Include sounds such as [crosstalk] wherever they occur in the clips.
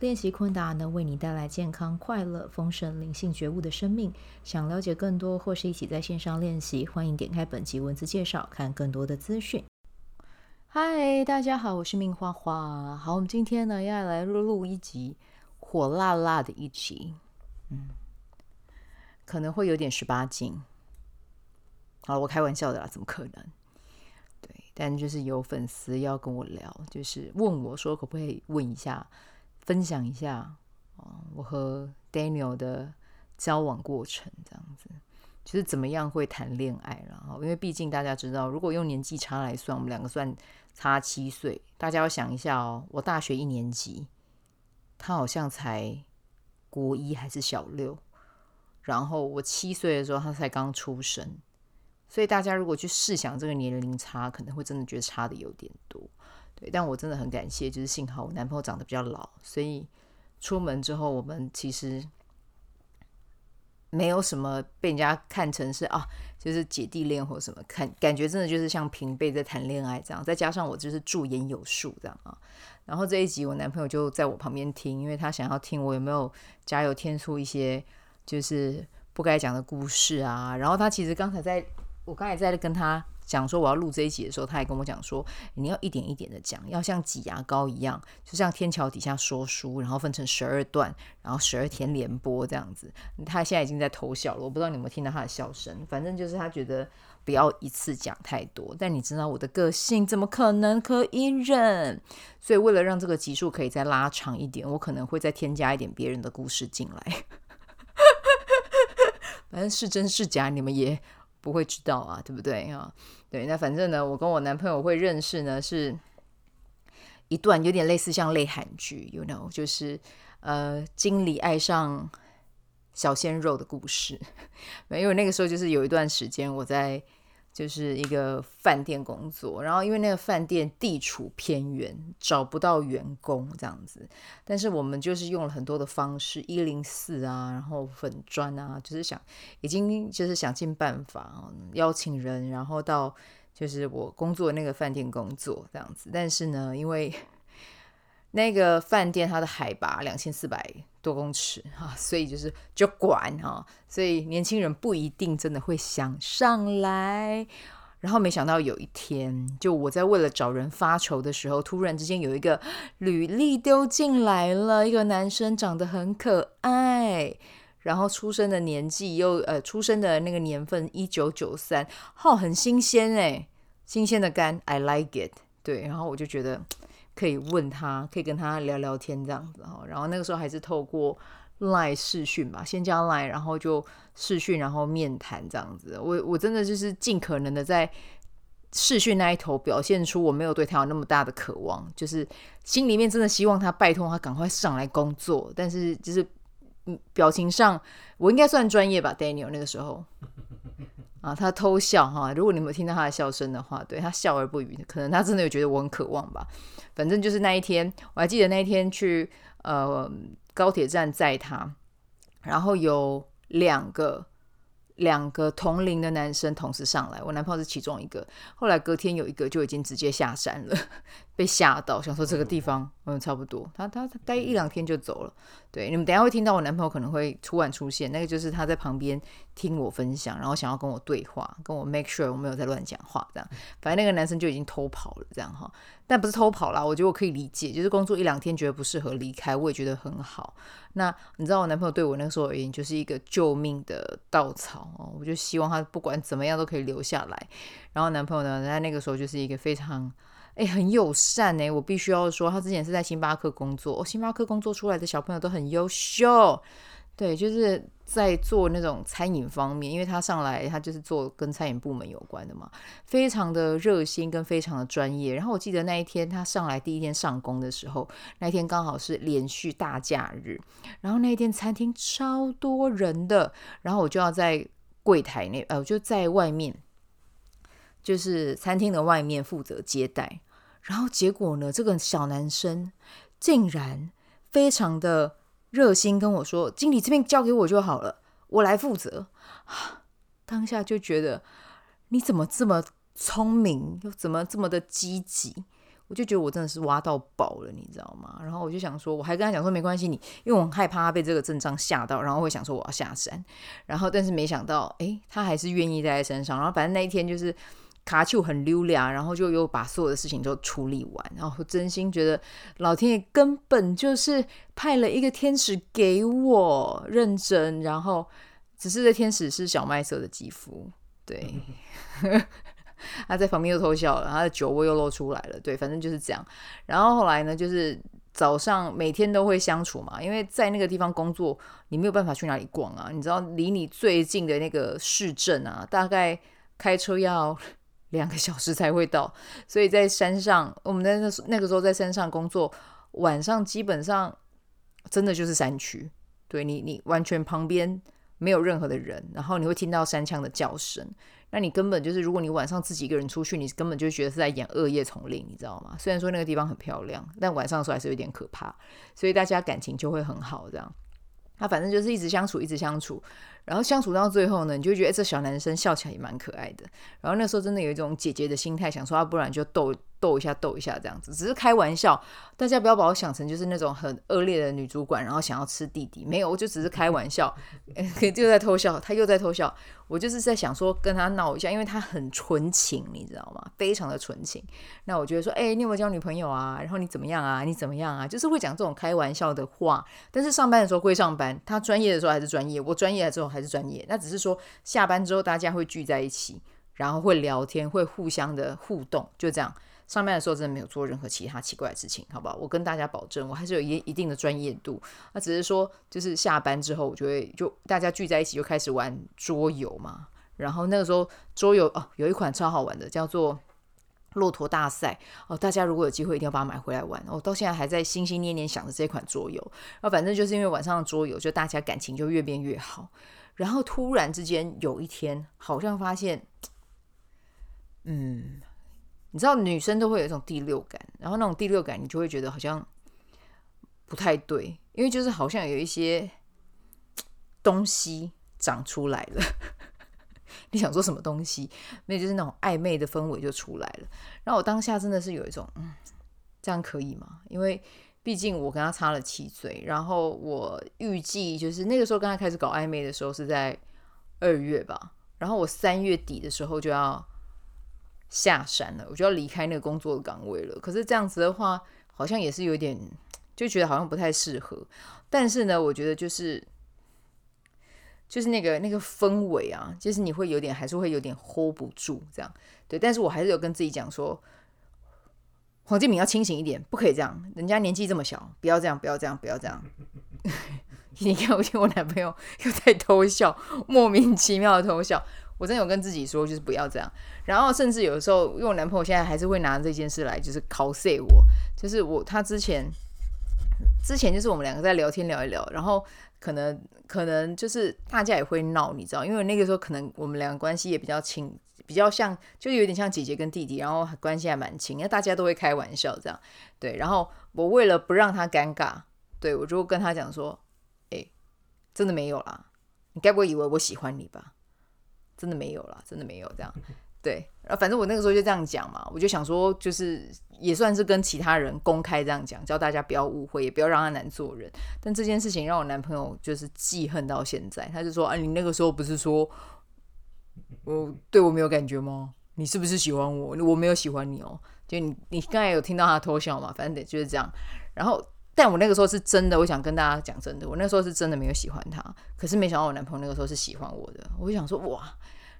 练习昆达能为你带来健康、快乐、丰盛、灵性觉悟的生命。想了解更多或是一起在线上练习，欢迎点开本集文字介绍，看更多的资讯。嗨，大家好，我是命花花。好，我们今天呢要来录录一集火辣辣的一集，嗯，可能会有点十八禁。好，我开玩笑的啦，怎么可能？对，但就是有粉丝要跟我聊，就是问我说可不可以问一下。分享一下我和 Daniel 的交往过程，这样子就是怎么样会谈恋爱，然后因为毕竟大家知道，如果用年纪差来算，我们两个算差七岁。大家要想一下哦，我大学一年级，他好像才国一还是小六，然后我七岁的时候，他才刚出生，所以大家如果去试想这个年龄差，可能会真的觉得差的有点多。对，但我真的很感谢，就是幸好我男朋友长得比较老，所以出门之后，我们其实没有什么被人家看成是啊，就是姐弟恋或什么，看感觉真的就是像平辈在谈恋爱这样。再加上我就是驻颜有术这样啊，然后这一集我男朋友就在我旁边听，因为他想要听我有没有加油添醋一些就是不该讲的故事啊。然后他其实刚才在我刚才在跟他。讲说我要录这一集的时候，他还跟我讲说，你要一点一点的讲，要像挤牙膏一样，就像天桥底下说书，然后分成十二段，然后十二天连播这样子。他现在已经在偷笑了，我不知道你有没有听到他的笑声。反正就是他觉得不要一次讲太多，但你知道我的个性怎么可能可以忍？所以为了让这个集数可以再拉长一点，我可能会再添加一点别人的故事进来。[laughs] 反正是真是假，你们也。不会知道啊，对不对啊？对，那反正呢，我跟我男朋友会认识呢，是一段有点类似像泪韩剧，you know，就是呃，经理爱上小鲜肉的故事。[laughs] 没有那个时候就是有一段时间我在。就是一个饭店工作，然后因为那个饭店地处偏远，找不到员工这样子。但是我们就是用了很多的方式，一零四啊，然后粉砖啊，就是想已经就是想尽办法邀请人，然后到就是我工作那个饭店工作这样子。但是呢，因为那个饭店它的海拔两千四百多公尺啊，所以就是就管哈，所以年轻人不一定真的会想上来。然后没想到有一天，就我在为了找人发愁的时候，突然之间有一个履历丢进来了，一个男生长得很可爱，然后出生的年纪又呃出生的那个年份一九九三，好，很新鲜哎，新鲜的肝，I like it。对，然后我就觉得。可以问他，可以跟他聊聊天这样子哈。然后那个时候还是透过 Line 视讯吧，先加赖然后就视讯，然后面谈这样子。我我真的就是尽可能的在视讯那一头表现出我没有对他有那么大的渴望，就是心里面真的希望他拜托他赶快上来工作。但是就是嗯，表情上我应该算专业吧，Daniel 那个时候。啊，他偷笑哈！如果你没有听到他的笑声的话，对，他笑而不语，可能他真的有觉得我很渴望吧。反正就是那一天，我还记得那一天去呃高铁站载他，然后有两个。两个同龄的男生同时上来，我男朋友是其中一个。后来隔天有一个就已经直接下山了，被吓到，想说这个地方嗯差不多。他他待一两天就走了。对，你们等一下会听到我男朋友可能会突然出现，那个就是他在旁边听我分享，然后想要跟我对话，跟我 make sure 我没有在乱讲话这样。反正那个男生就已经偷跑了这样哈，但不是偷跑啦，我觉得我可以理解，就是工作一两天觉得不适合离开，我也觉得很好。那你知道我男朋友对我那个时候而言就是一个救命的稻草哦，我就希望他不管怎么样都可以留下来。然后男朋友呢，在那个时候就是一个非常诶很友善诶，我必须要说，他之前是在星巴克工作，哦，星巴克工作出来的小朋友都很优秀。对，就是在做那种餐饮方面，因为他上来他就是做跟餐饮部门有关的嘛，非常的热心跟非常的专业。然后我记得那一天他上来第一天上工的时候，那一天刚好是连续大假日，然后那一天餐厅超多人的，然后我就要在柜台那呃，我就在外面，就是餐厅的外面负责接待。然后结果呢，这个小男生竟然非常的热心跟我说：“经理这边交给我就好了，我来负责。”当下就觉得你怎么这么聪明，又怎么这么的积极？我就觉得我真的是挖到宝了，你知道吗？然后我就想说，我还跟他讲说没关系，你因为我很害怕他被这个阵仗吓到，然后会想说我要下山。然后但是没想到，诶，他还是愿意待在身上。然后反正那一天就是卡丘很溜俩，然后就又把所有的事情都处理完。然后真心觉得老天爷根本就是派了一个天使给我认真，然后只是这天使是小麦色的肌肤，对。[laughs] 他在旁边又偷笑了，他的酒窝又露出来了。对，反正就是这样。然后后来呢，就是早上每天都会相处嘛，因为在那个地方工作，你没有办法去哪里逛啊。你知道，离你最近的那个市镇啊，大概开车要两个小时才会到。所以在山上，我们在那那个时候在山上工作，晚上基本上真的就是山区。对你，你完全旁边没有任何的人，然后你会听到山枪的叫声。那你根本就是，如果你晚上自己一个人出去，你根本就觉得是在演《恶夜丛林》，你知道吗？虽然说那个地方很漂亮，但晚上的时候还是有点可怕，所以大家感情就会很好，这样。他反正就是一直相处，一直相处。然后相处到最后呢，你就觉得这小男生笑起来也蛮可爱的。然后那时候真的有一种姐姐的心态，想说啊，不然就逗逗一下，逗一下这样子，只是开玩笑。大家不要把我想成就是那种很恶劣的女主管，然后想要吃弟弟。没有，我就只是开玩笑，[laughs] 就在偷笑，他又在偷笑。我就是在想说跟他闹一下，因为他很纯情，你知道吗？非常的纯情。那我觉得说，哎、你有没有交女朋友啊？然后你怎么样啊？你怎么样啊？就是会讲这种开玩笑的话。但是上班的时候归上班，他专业的时候还是专业，我专业了之后还是专业。那只是说下班之后大家会聚在一起，然后会聊天，会互相的互动，就这样。上班的时候真的没有做任何其他奇怪的事情，好不好？我跟大家保证，我还是有一一定的专业度。那只是说，就是下班之后，我就会就大家聚在一起，就开始玩桌游嘛。然后那个时候桌游哦，有一款超好玩的，叫做骆驼大赛哦。大家如果有机会，一定要把它买回来玩。我、哦、到现在还在心心念念想着这款桌游。然后反正就是因为晚上的桌游，就大家感情就越变越好。然后突然之间有一天，好像发现，嗯。你知道女生都会有一种第六感，然后那种第六感，你就会觉得好像不太对，因为就是好像有一些东西长出来了。[laughs] 你想说什么东西？那就是那种暧昧的氛围就出来了。然后我当下真的是有一种，嗯，这样可以吗？因为毕竟我跟他差了七岁，然后我预计就是那个时候跟他开始搞暧昧的时候是在二月吧，然后我三月底的时候就要。下山了，我就要离开那个工作的岗位了。可是这样子的话，好像也是有点，就觉得好像不太适合。但是呢，我觉得就是，就是那个那个氛围啊，就是你会有点，还是会有点 hold 不住这样。对，但是我还是有跟自己讲说，黄建民要清醒一点，不可以这样。人家年纪这么小，不要这样，不要这样，不要这样。[laughs] 你看，我听我男朋友又在偷笑，莫名其妙的偷笑。我真的有跟自己说，就是不要这样。然后甚至有时候，因为我男朋友现在还是会拿这件事来，就是 cos 我。就是我他之前之前就是我们两个在聊天聊一聊，然后可能可能就是大家也会闹，你知道，因为那个时候可能我们两个关系也比较亲，比较像，就有点像姐姐跟弟弟，然后关系还蛮亲，那大家都会开玩笑这样。对，然后我为了不让他尴尬，对，我就跟他讲说：“哎，真的没有啦，你该不会以为我喜欢你吧？”真的没有啦，真的没有这样，对，然后反正我那个时候就这样讲嘛，我就想说，就是也算是跟其他人公开这样讲，叫大家不要误会，也不要让他难做人。但这件事情让我男朋友就是记恨到现在，他就说：“啊，你那个时候不是说我对我没有感觉吗？你是不是喜欢我？我没有喜欢你哦。就你，你刚才有听到他偷笑嘛？反正得就是这样。然后。”但我那个时候是真的，我想跟大家讲真的，我那时候是真的没有喜欢他，可是没想到我男朋友那个时候是喜欢我的，我就想说哇，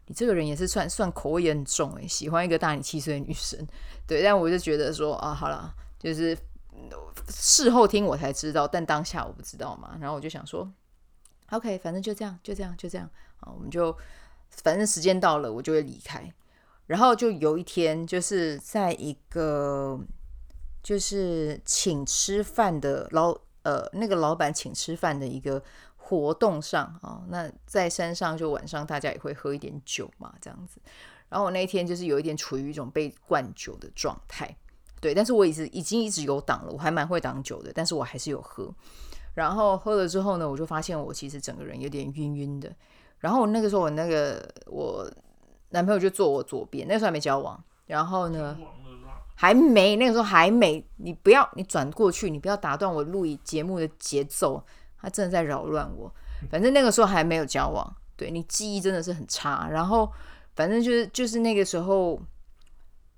你这个人也是算算口味也很重诶，喜欢一个大你七岁的女生，对，但我就觉得说啊，好了，就是事后听我才知道，但当下我不知道嘛，然后我就想说，OK，反正就这样，就这样，就这样啊，我们就反正时间到了，我就会离开，然后就有一天就是在一个。就是请吃饭的老呃那个老板请吃饭的一个活动上啊，那在山上就晚上大家也会喝一点酒嘛，这样子。然后我那一天就是有一点处于一种被灌酒的状态，对，但是我已经已经一直有挡了，我还蛮会挡酒的，但是我还是有喝。然后喝了之后呢，我就发现我其实整个人有点晕晕的。然后那个时候我那个我男朋友就坐我左边，那时候还没交往。然后呢，还没，那个时候还没。你不要，你转过去，你不要打断我录节目的节奏。他真的在扰乱我。反正那个时候还没有交往，对，你记忆真的是很差。然后反正就是就是那个时候，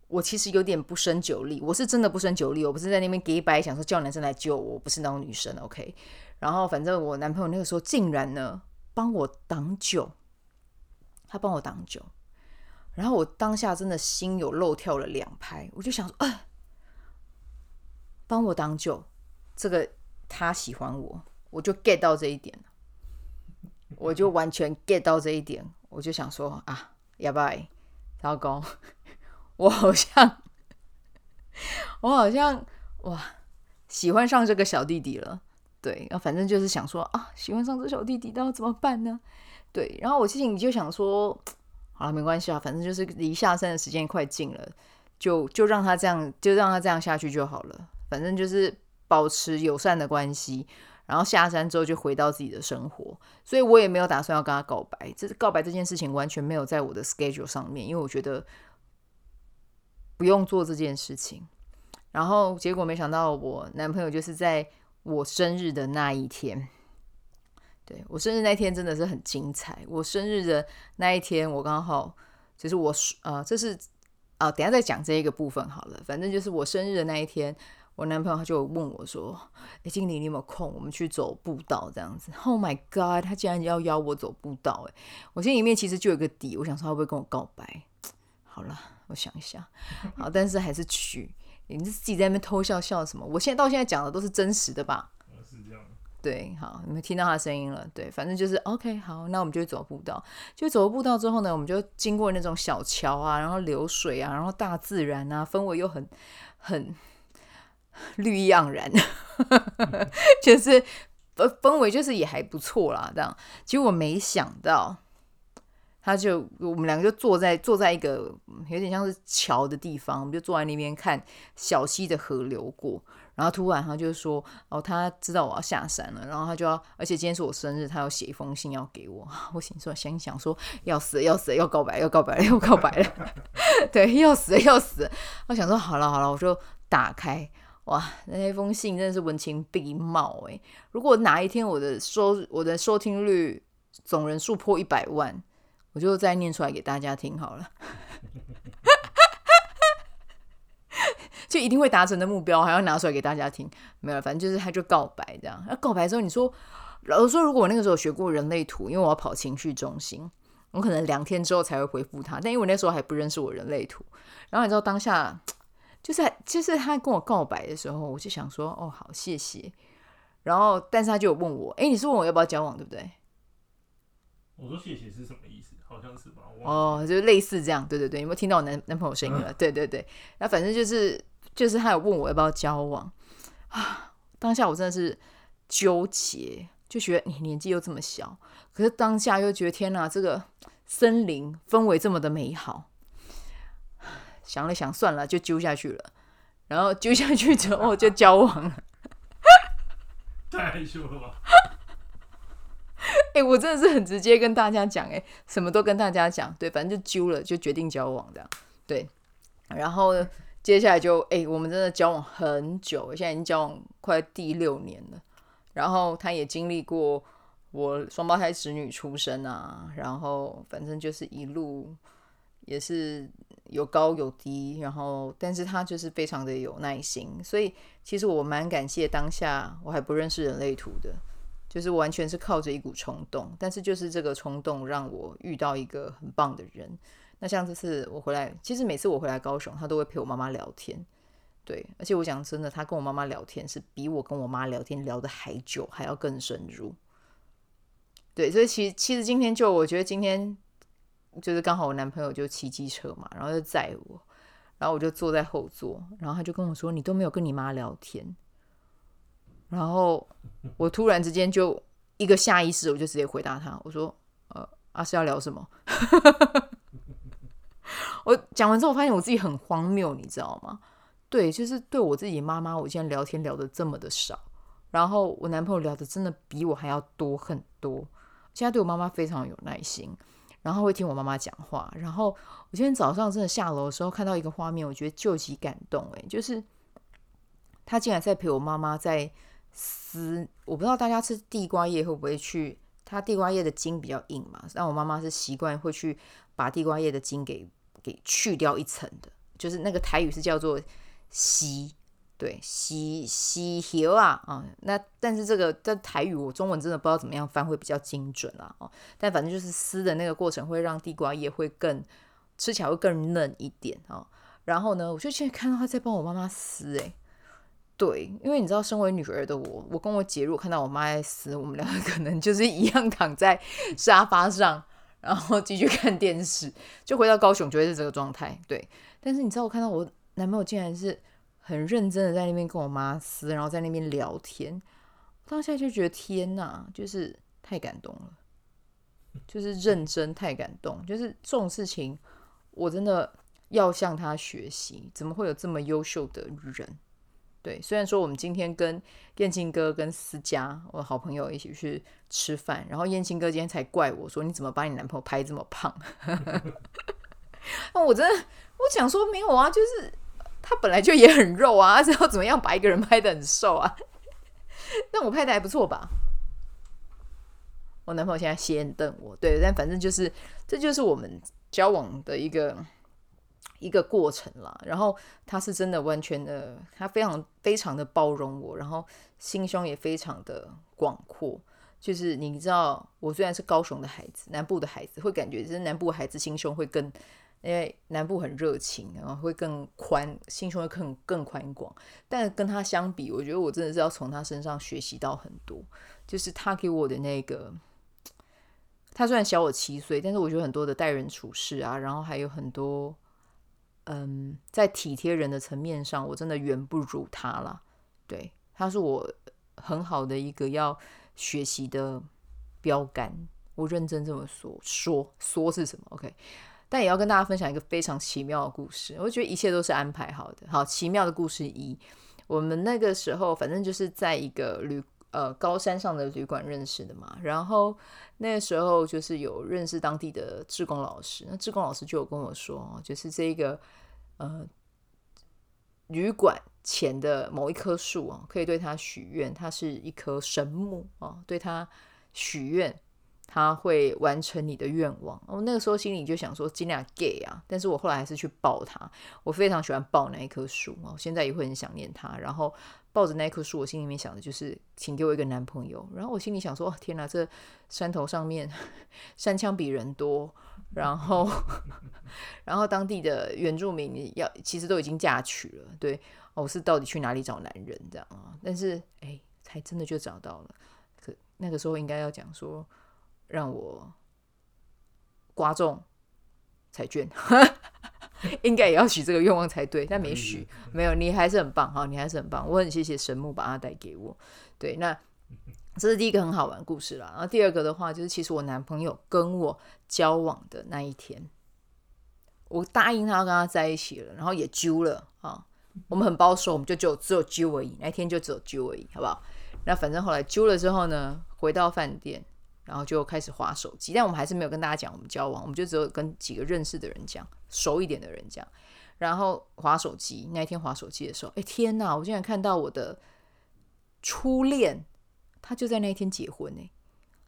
我其实有点不胜酒力。我是真的不胜酒力，我不是在那边给白想说叫男生来救我，我不是那种女生。OK。然后反正我男朋友那个时候竟然呢帮我挡酒，他帮我挡酒。然后我当下真的心有漏跳了两拍，我就想说，啊，帮我挡酒，这个他喜欢我，我就 get 到这一点，我就完全 get 到这一点，我就想说啊，要不然，糟糕，我好像，我好像哇，喜欢上这个小弟弟了，对，反正就是想说啊，喜欢上这小弟弟，那要怎么办呢？对，然后我心里就想说。好了，没关系啊，反正就是离下山的时间快近了，就就让他这样，就让他这样下去就好了。反正就是保持友善的关系，然后下山之后就回到自己的生活。所以我也没有打算要跟他告白，这告白这件事情完全没有在我的 schedule 上面，因为我觉得不用做这件事情。然后结果没想到，我男朋友就是在我生日的那一天。对，我生日那天真的是很精彩。我生日的那一天，我刚好就是我呃，这是啊、等下再讲这一个部分好了。反正就是我生日的那一天，我男朋友他就问我说：“哎，经理，你有没有空？我们去走步道这样子。”Oh my god，他竟然要邀我走步道！哎，我心里面其实就有个底，我想说他会不会跟我告白？[tsk] 好了，我想一下，好，但是还是去。你自己在那边偷笑笑什么？我现在到现在讲的都是真实的吧？是这样对，好，你们听到他的声音了。对，反正就是 OK，好，那我们就走步道。就走步道之后呢，我们就经过那种小桥啊，然后流水啊，然后大自然啊，氛围又很很绿意盎然，[laughs] 就是氛氛围就是也还不错啦。这样，结果我没想到，他就我们两个就坐在坐在一个有点像是桥的地方，我们就坐在那边看小溪的河流过。然后突然他就说：“哦，他知道我要下山了，然后他就要，而且今天是我生日，他要写一封信要给我。[laughs] 我心说，想想说，要死，要死，要告白，要告白，要告白了，[laughs] 对，要死，要死。我想说，好了好了，我就打开，哇，那封信真的是文情并茂诶。如果哪一天我的收我的收听率总人数破一百万，我就再念出来给大家听好了。”就一定会达成的目标，还要拿出来给大家听，没有，反正就是他就告白这样。那告白之后，你说，老实说，如果我那个时候学过人类图，因为我要跑情绪中心，我可能两天之后才会回复他。但因为我那时候还不认识我人类图，然后你知道当下，就是就是他跟我告白的时候，我就想说，哦，好，谢谢。然后，但是他就有问我，哎，你是问我要不要交往，对不对？我说谢谢是什么意思？好像是吧？哦，就类似这样，对对对，有没有听到我男男朋友声音了？对对对，那反正就是。就是他有问我要不要交往啊，当下我真的是纠结，就觉得你年纪又这么小，可是当下又觉得天哪，这个森林氛围这么的美好，想了想算了，就揪下去了，然后揪下去之后就交往了，[laughs] 太害羞了吧？哎、欸，我真的是很直接跟大家讲，哎，什么都跟大家讲，对，反正就揪了，就决定交往这样，对，然后。接下来就哎、我们真的交往很久，现在已经交往快第六年了。然后他也经历过我双胞胎侄女出生啊，然后反正就是一路也是有高有低，然后但是他就是非常的有耐心，所以其实我蛮感谢当下我还不认识人类图的，就是完全是靠着一股冲动，但是就是这个冲动让我遇到一个很棒的人。那像这次我回来，其实每次我回来高雄，他都会陪我妈妈聊天，对，而且我讲真的，他跟我妈妈聊天是比我跟我妈聊天聊得还久，还要更深入，对，所以其其实今天就我觉得今天就是刚好我男朋友就骑机车嘛，然后就载我，然后我就坐在后座，然后他就跟我说：“你都没有跟你妈聊天。”然后我突然之间就一个下意识，我就直接回答他，我说：“呃，阿、啊、是要聊什么？” [laughs] [laughs] 我讲完之后，我发现我自己很荒谬，你知道吗？对，就是对我自己妈妈，我现在聊天聊得这么的少，然后我男朋友聊的真的比我还要多很多。现在对我妈妈非常有耐心，然后会听我妈妈讲话。然后我今天早上真的下楼的时候看到一个画面，我觉得究极感动。诶，就是他竟然在陪我妈妈在撕。我不知道大家吃地瓜叶会不会去，它地瓜叶的茎比较硬嘛，但我妈妈是习惯会去把地瓜叶的茎给。给去掉一层的，就是那个台语是叫做“吸”，对，吸吸油啊啊。那但是这个在台语，我中文真的不知道怎么样翻会比较精准啊。哦，但反正就是撕的那个过程会让地瓜叶会更吃起来会更嫩一点啊。然后呢，我就现在看到他在帮我妈妈撕，哎，对，因为你知道，身为女儿的我，我跟我姐如果看到我妈在撕，我们两个可能就是一样躺在沙发上。然后继续看电视，就回到高雄，就会是这个状态。对，但是你知道，我看到我男朋友竟然是很认真的在那边跟我妈撕，然后在那边聊天。当下就觉得天哪，就是太感动了，就是认真太感动，就是这种事情，我真的要向他学习。怎么会有这么优秀的人？对，虽然说我们今天跟燕青哥跟思佳，我的好朋友一起去吃饭，然后燕青哥今天才怪我说，你怎么把你男朋友拍这么胖？[laughs] 那我真的，我想说没有啊，就是他本来就也很肉啊，是要怎么样把一个人拍得很瘦啊？[laughs] 但我拍的还不错吧？我男朋友现在斜眼瞪我，对，但反正就是这就是我们交往的一个。一个过程啦，然后他是真的完全的，他非常非常的包容我，然后心胸也非常的广阔。就是你知道，我虽然是高雄的孩子，南部的孩子会感觉，就是南部孩子心胸会更，因为南部很热情，然后会更宽，心胸会更更宽广。但跟他相比，我觉得我真的是要从他身上学习到很多。就是他给我的那个，他虽然小我七岁，但是我觉得很多的待人处事啊，然后还有很多。嗯，在体贴人的层面上，我真的远不如他了。对，他是我很好的一个要学习的标杆。我认真这么说，说说是什么？OK，但也要跟大家分享一个非常奇妙的故事。我觉得一切都是安排好的。好，奇妙的故事一，我们那个时候反正就是在一个旅呃高山上的旅馆认识的嘛。然后那时候就是有认识当地的志工老师，那志工老师就有跟我说，就是这个。呃，旅馆前的某一棵树啊，可以对他许愿，它是一棵神木啊，对他许愿，他会完成你的愿望。我那个时候心里就想说，尽量 gay 啊，但是我后来还是去抱他。我非常喜欢抱那一棵树啊，现在也会很想念他。然后抱着那一棵树，我心里面想的就是，请给我一个男朋友。然后我心里想说，天哪，这山头上面 [laughs] 山枪比人多。然后，[laughs] 然后当地的原住民要其实都已经嫁娶了，对，我是到底去哪里找男人这样啊？但是哎，才真的就找到了。可那个时候应该要讲说，让我刮中彩券，应该也要许这个愿望才对，但没许，没有，你还是很棒哈，你还是很棒，我很谢谢神木把它带给我。对，那。[laughs] 这是第一个很好玩的故事啦，然后第二个的话就是，其实我男朋友跟我交往的那一天，我答应他要跟他在一起了，然后也揪了啊，我们很保守，我们就只有只有揪而已，那一天就只有揪而已，好不好？那反正后来揪了之后呢，回到饭店，然后就开始划手机，但我们还是没有跟大家讲我们交往，我们就只有跟几个认识的人讲，熟一点的人讲，然后划手机，那一天划手机的时候，哎天哪，我竟然看到我的初恋。他就在那一天结婚呢，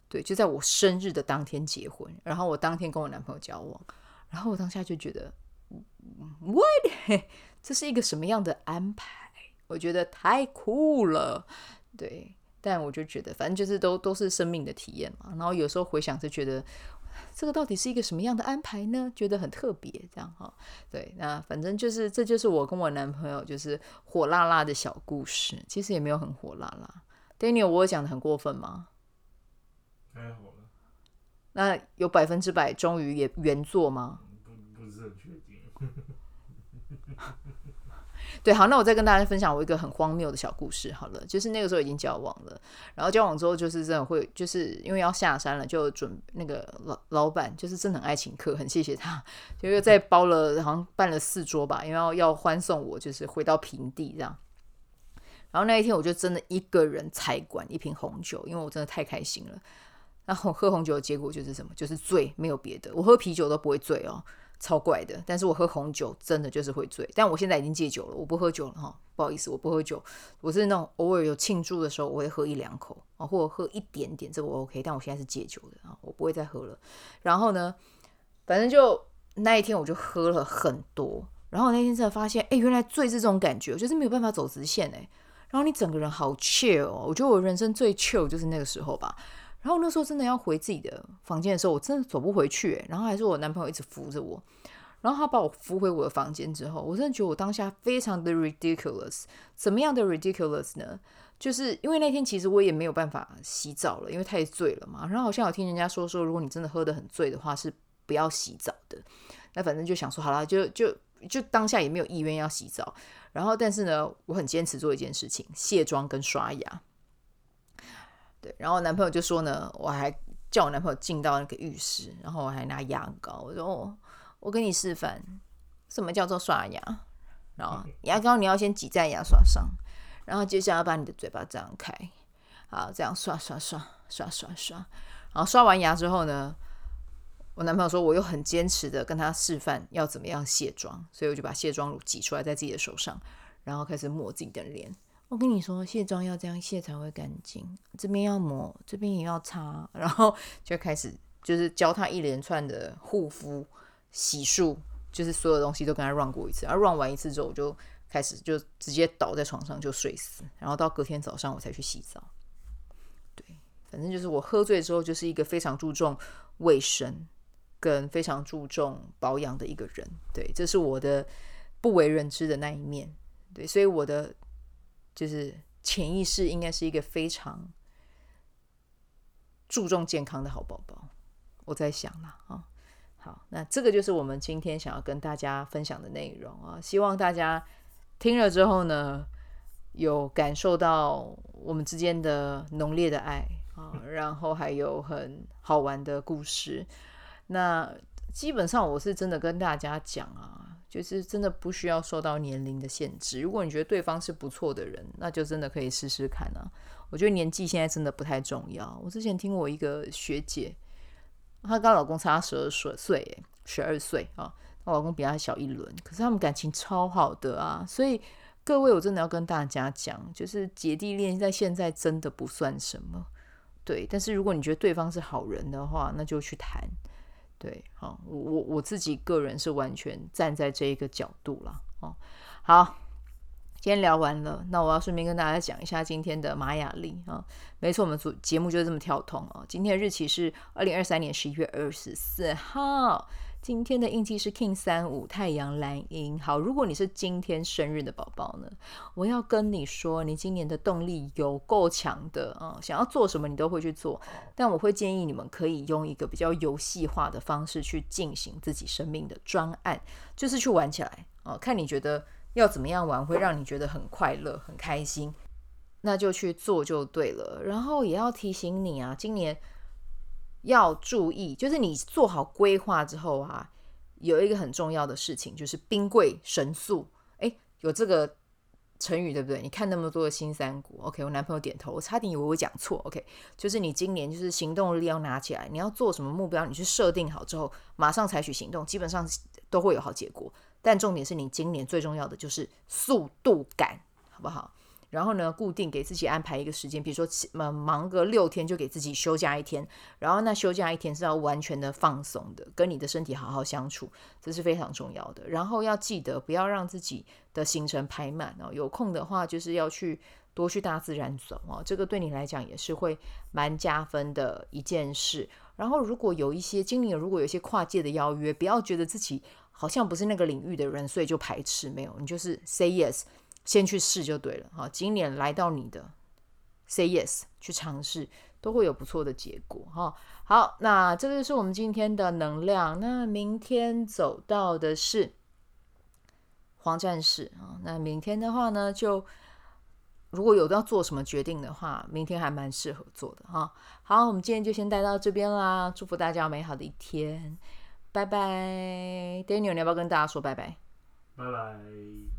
对，就在我生日的当天结婚。然后我当天跟我男朋友交往，然后我当下就觉得，What？[laughs] 这是一个什么样的安排？我觉得太酷了，对。但我就觉得，反正就是都都是生命的体验嘛。然后有时候回想，就觉得这个到底是一个什么样的安排呢？觉得很特别，这样哈。对，那反正就是这就是我跟我男朋友就是火辣辣的小故事，其实也没有很火辣辣。Daniel，我讲的很过分吗？太好了。那有百分之百忠于原原作吗？不，不是很确定。对，好，那我再跟大家分享我一个很荒谬的小故事。好了，就是那个时候已经交往了，然后交往之后就是真的会，就是因为要下山了，就准那个老老板就是真的很爱请客，很谢谢他，就又再包了，好像办了四桌吧，因为要要欢送我，就是回到平地这样。然后那一天我就真的一个人才管一瓶红酒，因为我真的太开心了。然后喝红酒的结果就是什么？就是醉，没有别的。我喝啤酒都不会醉哦。超怪的，但是我喝红酒真的就是会醉。但我现在已经戒酒了，我不喝酒了哈，不好意思，我不喝酒。我是那种偶尔有庆祝的时候，我会喝一两口啊，或者喝一点点，这个我 OK。但我现在是戒酒的啊，我不会再喝了。然后呢，反正就那一天我就喝了很多。然后那天真的发现，哎，原来醉是这种感觉，就是没有办法走直线哎。然后你整个人好 chill 哦，我觉得我人生最 chill 就是那个时候吧。然后那时候真的要回自己的房间的时候，我真的走不回去。然后还是我男朋友一直扶着我。然后他把我扶回我的房间之后，我真的觉得我当下非常的 ridiculous。怎么样的 ridiculous 呢？就是因为那天其实我也没有办法洗澡了，因为太醉了嘛。然后好像有听人家说说，如果你真的喝得很醉的话，是不要洗澡的。那反正就想说好了，就就就当下也没有意愿要洗澡。然后但是呢，我很坚持做一件事情：卸妆跟刷牙。对，然后我男朋友就说呢，我还叫我男朋友进到那个浴室，然后我还拿牙膏，我说我我给你示范什么叫做刷牙，然后牙膏你要先挤在牙刷上，然后接下来要把你的嘴巴张开，好，这样刷刷刷刷刷刷，然后刷完牙之后呢，我男朋友说我又很坚持的跟他示范要怎么样卸妆，所以我就把卸妆乳挤出来在自己的手上，然后开始抹自己的脸。我跟你说，卸妆要这样卸才会干净。这边要抹，这边也要擦，然后 [laughs] 就开始就是教他一连串的护肤、洗漱，就是所有东西都跟他 run 过一次。然后 run 完一次之后，我就开始就直接倒在床上就睡死。然后到隔天早上我才去洗澡。对，反正就是我喝醉之后就是一个非常注重卫生跟非常注重保养的一个人。对，这是我的不为人知的那一面。对，所以我的。就是潜意识应该是一个非常注重健康的好宝宝，我在想了啊。好，那这个就是我们今天想要跟大家分享的内容啊。希望大家听了之后呢，有感受到我们之间的浓烈的爱啊，然后还有很好玩的故事。那基本上我是真的跟大家讲啊。就是真的不需要受到年龄的限制。如果你觉得对方是不错的人，那就真的可以试试看啊。我觉得年纪现在真的不太重要。我之前听我一个学姐，她跟她老公差十二岁，十二岁啊，她老公比她小一轮，可是他们感情超好的啊。所以各位，我真的要跟大家讲，就是姐弟恋在现在真的不算什么。对，但是如果你觉得对方是好人的话，那就去谈。对，好，我我我自己个人是完全站在这一个角度了，哦，好，今天聊完了，那我要顺便跟大家讲一下今天的玛雅历啊，没错，我们组节目就是这么跳通哦，今天的日期是二零二三年十一月二十四号。今天的印记是 King 三五太阳蓝鹰。好，如果你是今天生日的宝宝呢，我要跟你说，你今年的动力有够强的啊、想要做什么，你都会去做。但我会建议你们可以用一个比较游戏化的方式去进行自己生命的专案，就是去玩起来啊、看你觉得要怎么样玩会让你觉得很快乐、很开心，那就去做就对了。然后也要提醒你啊，今年。要注意，就是你做好规划之后啊，有一个很重要的事情，就是兵贵神速。诶，有这个成语对不对？你看那么多的新三国，OK，我男朋友点头，我差点以为我讲错，OK，就是你今年就是行动力要拿起来，你要做什么目标，你去设定好之后，马上采取行动，基本上都会有好结果。但重点是你今年最重要的就是速度感，好不好？然后呢，固定给自己安排一个时间，比如说忙忙个六天就给自己休假一天，然后那休假一天是要完全的放松的，跟你的身体好好相处，这是非常重要的。然后要记得不要让自己的行程排满哦，有空的话就是要去多去大自然走哦，这个对你来讲也是会蛮加分的一件事。然后如果有一些经历，如果有一些跨界的邀约，不要觉得自己好像不是那个领域的人，所以就排斥，没有，你就是 say yes。先去试就对了哈，今年来到你的，say yes，去尝试都会有不错的结果哈。好，那这就是我们今天的能量。那明天走到的是黄战士啊。那明天的话呢，就如果有要做什么决定的话，明天还蛮适合做的哈。好，我们今天就先带到这边啦，祝福大家美好的一天，拜拜。Daniel，你要不要跟大家说拜拜？拜拜。